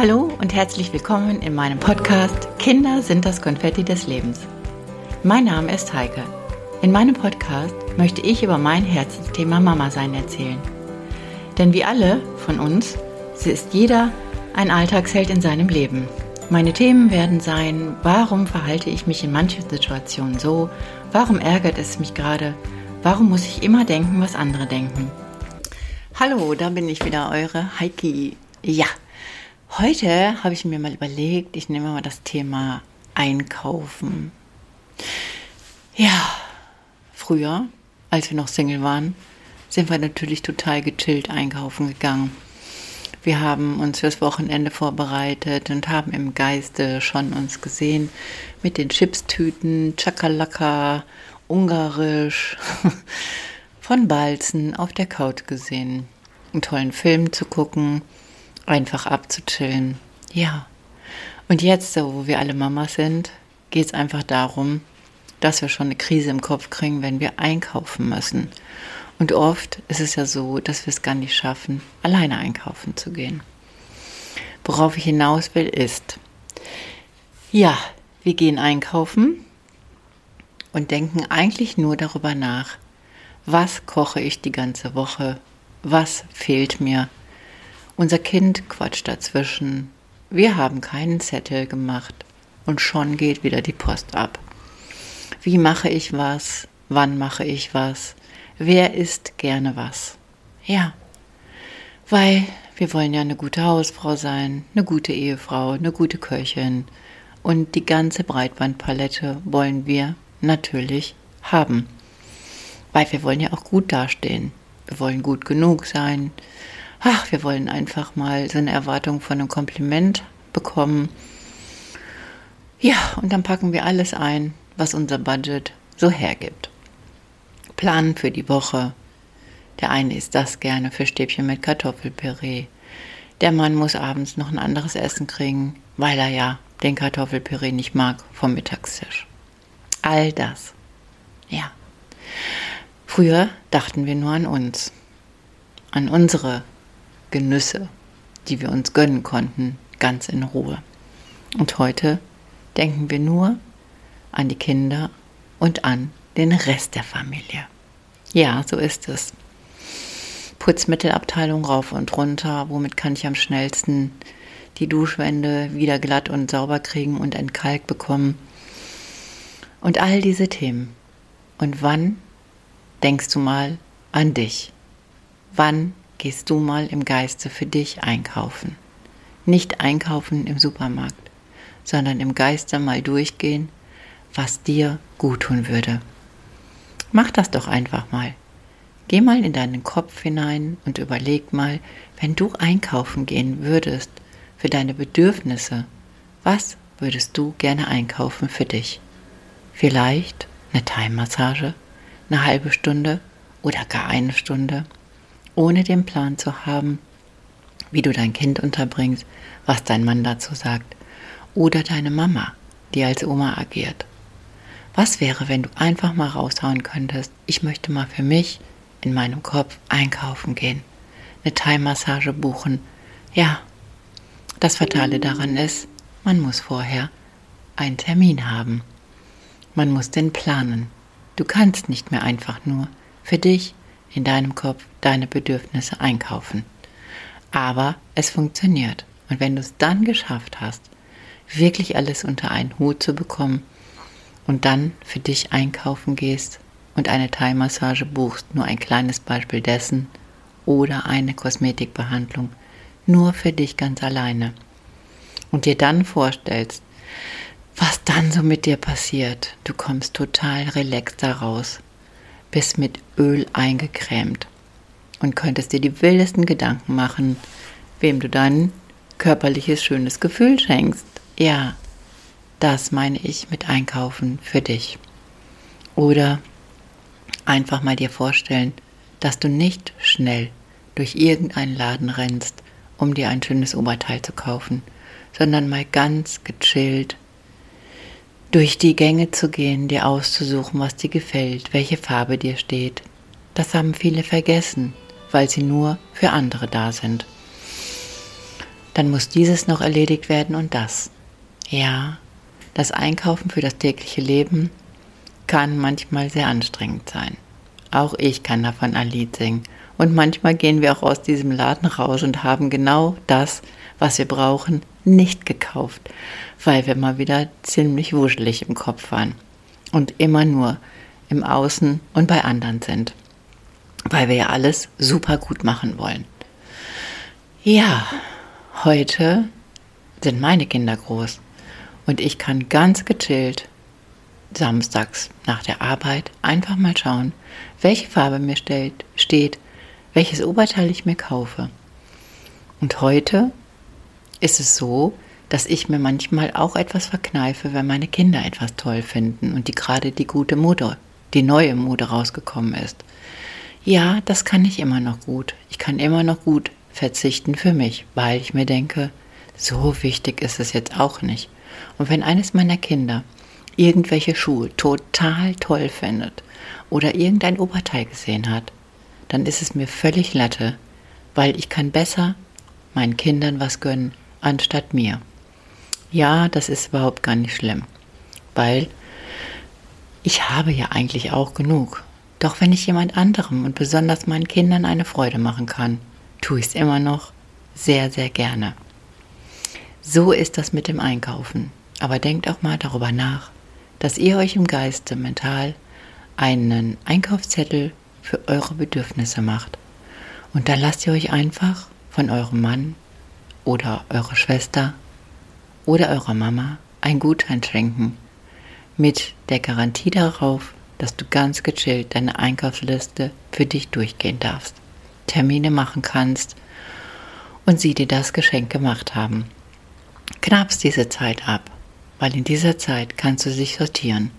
Hallo und herzlich willkommen in meinem Podcast Kinder sind das Konfetti des Lebens. Mein Name ist Heike. In meinem Podcast möchte ich über mein Herzensthema Mama sein erzählen. Denn wie alle von uns, ist jeder ein Alltagsheld in seinem Leben. Meine Themen werden sein, warum verhalte ich mich in manchen Situationen so, warum ärgert es mich gerade, warum muss ich immer denken, was andere denken. Hallo, da bin ich wieder, eure Heiki. Ja, Heute habe ich mir mal überlegt, ich nehme mal das Thema Einkaufen. Ja, früher, als wir noch Single waren, sind wir natürlich total gechillt einkaufen gegangen. Wir haben uns fürs Wochenende vorbereitet und haben im Geiste schon uns gesehen mit den Chipstüten, Chakalaka, Ungarisch, von Balzen auf der Couch gesehen, einen tollen Film zu gucken einfach abzuchillen. Ja. Und jetzt, wo wir alle Mamas sind, geht es einfach darum, dass wir schon eine Krise im Kopf kriegen, wenn wir einkaufen müssen. Und oft ist es ja so, dass wir es gar nicht schaffen, alleine einkaufen zu gehen. Worauf ich hinaus will, ist, ja, wir gehen einkaufen und denken eigentlich nur darüber nach, was koche ich die ganze Woche, was fehlt mir, unser Kind quatscht dazwischen. Wir haben keinen Zettel gemacht und schon geht wieder die Post ab. Wie mache ich was? Wann mache ich was? Wer isst gerne was? Ja, weil wir wollen ja eine gute Hausfrau sein, eine gute Ehefrau, eine gute Köchin und die ganze Breitbandpalette wollen wir natürlich haben. Weil wir wollen ja auch gut dastehen. Wir wollen gut genug sein ach, wir wollen einfach mal so eine Erwartung von einem Kompliment bekommen. Ja, und dann packen wir alles ein, was unser Budget so hergibt. Planen für die Woche. Der eine isst das gerne für Stäbchen mit Kartoffelpüree. Der Mann muss abends noch ein anderes Essen kriegen, weil er ja den Kartoffelpüree nicht mag vom Mittagstisch. All das. Ja. Früher dachten wir nur an uns, an unsere Genüsse, die wir uns gönnen konnten, ganz in Ruhe. Und heute denken wir nur an die Kinder und an den Rest der Familie. Ja, so ist es. Putzmittelabteilung rauf und runter, womit kann ich am schnellsten die Duschwände wieder glatt und sauber kriegen und entkalkt bekommen. Und all diese Themen. Und wann denkst du mal an dich? Wann gehst du mal im Geiste für dich einkaufen. Nicht einkaufen im Supermarkt, sondern im Geiste mal durchgehen, was dir gut tun würde. Mach das doch einfach mal. Geh mal in deinen Kopf hinein und überleg mal, wenn du einkaufen gehen würdest für deine Bedürfnisse, was würdest du gerne einkaufen für dich? Vielleicht eine Thai-Massage, eine halbe Stunde oder gar eine Stunde? Ohne den Plan zu haben, wie du dein Kind unterbringst, was dein Mann dazu sagt, oder deine Mama, die als Oma agiert. Was wäre, wenn du einfach mal raushauen könntest, ich möchte mal für mich in meinem Kopf einkaufen gehen, eine Thai-Massage buchen. Ja, das Fatale daran ist, man muss vorher einen Termin haben. Man muss den planen. Du kannst nicht mehr einfach nur für dich in deinem Kopf deine Bedürfnisse einkaufen. Aber es funktioniert. Und wenn du es dann geschafft hast, wirklich alles unter einen Hut zu bekommen und dann für dich einkaufen gehst und eine Thai-Massage buchst, nur ein kleines Beispiel dessen, oder eine Kosmetikbehandlung, nur für dich ganz alleine. Und dir dann vorstellst, was dann so mit dir passiert. Du kommst total relaxed daraus bist mit Öl eingecremt und könntest dir die wildesten Gedanken machen, wem du dein körperliches schönes Gefühl schenkst. Ja, das meine ich mit Einkaufen für dich. Oder einfach mal dir vorstellen, dass du nicht schnell durch irgendeinen Laden rennst, um dir ein schönes Oberteil zu kaufen, sondern mal ganz gechillt durch die Gänge zu gehen, dir auszusuchen, was dir gefällt, welche Farbe dir steht. Das haben viele vergessen, weil sie nur für andere da sind. dann muss dieses noch erledigt werden und das. Ja, das Einkaufen für das tägliche Leben kann manchmal sehr anstrengend sein. Auch ich kann davon ein Lied singen. Und manchmal gehen wir auch aus diesem Laden raus und haben genau das, was wir brauchen, nicht gekauft, weil wir mal wieder ziemlich wuschelig im Kopf waren und immer nur im Außen und bei anderen sind, weil wir ja alles super gut machen wollen. Ja, heute sind meine Kinder groß und ich kann ganz gechillt samstags nach der Arbeit einfach mal schauen, welche Farbe mir steht, steht, welches Oberteil ich mir kaufe. Und heute ist es so, dass ich mir manchmal auch etwas verkneife, wenn meine Kinder etwas toll finden und die gerade die gute Mode, die neue Mode rausgekommen ist. Ja, das kann ich immer noch gut. Ich kann immer noch gut verzichten für mich, weil ich mir denke, so wichtig ist es jetzt auch nicht. Und wenn eines meiner Kinder irgendwelche Schuhe total toll findet oder irgendein Oberteil gesehen hat, dann ist es mir völlig Latte, weil ich kann besser meinen Kindern was gönnen, anstatt mir. Ja, das ist überhaupt gar nicht schlimm, weil ich habe ja eigentlich auch genug. Doch wenn ich jemand anderem und besonders meinen Kindern eine Freude machen kann, tue ich es immer noch sehr, sehr gerne. So ist das mit dem Einkaufen. Aber denkt auch mal darüber nach, dass ihr euch im Geiste mental einen Einkaufszettel für eure Bedürfnisse macht. Und dann lasst ihr euch einfach von eurem Mann oder eurer Schwester oder eurer Mama ein Gutschein schenken mit der Garantie darauf, dass du ganz gechillt deine Einkaufsliste für dich durchgehen darfst, Termine machen kannst und sie dir das Geschenk gemacht haben. Knappst diese Zeit ab weil in dieser Zeit kannst du dich sortieren.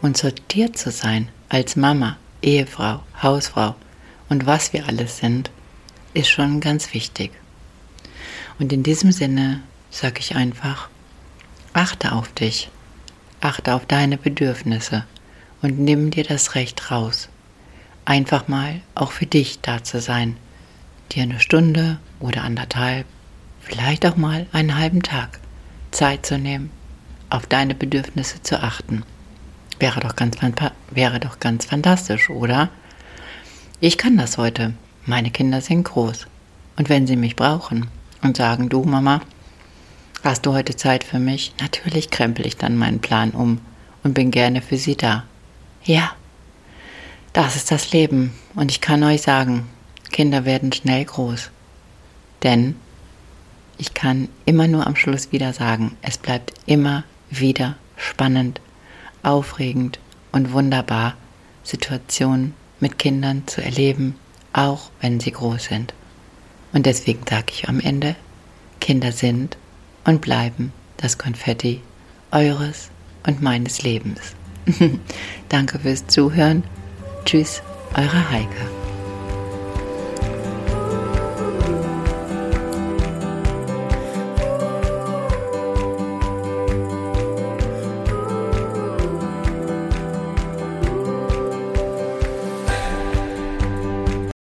Und sortiert zu sein als Mama, Ehefrau, Hausfrau und was wir alles sind, ist schon ganz wichtig. Und in diesem Sinne sage ich einfach, achte auf dich, achte auf deine Bedürfnisse und nimm dir das Recht raus, einfach mal auch für dich da zu sein, dir eine Stunde oder anderthalb, vielleicht auch mal einen halben Tag Zeit zu nehmen auf deine Bedürfnisse zu achten. Wäre doch ganz, wäre doch ganz fantastisch, oder? Ich kann das heute. Meine Kinder sind groß. Und wenn sie mich brauchen und sagen, du Mama, hast du heute Zeit für mich? Natürlich krempel ich dann meinen Plan um und bin gerne für sie da. Ja, das ist das Leben. Und ich kann euch sagen, Kinder werden schnell groß. Denn ich kann immer nur am Schluss wieder sagen, es bleibt immer wieder spannend, aufregend und wunderbar, Situationen mit Kindern zu erleben, auch wenn sie groß sind. Und deswegen sage ich am Ende, Kinder sind und bleiben das Konfetti eures und meines Lebens. Danke fürs Zuhören. Tschüss, eure Heike.